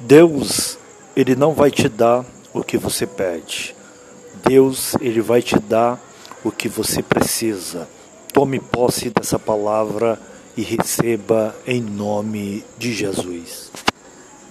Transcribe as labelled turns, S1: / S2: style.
S1: Deus, ele não vai te dar o que você pede. Deus, ele vai te dar o que você precisa. Tome posse dessa palavra e receba em nome de Jesus.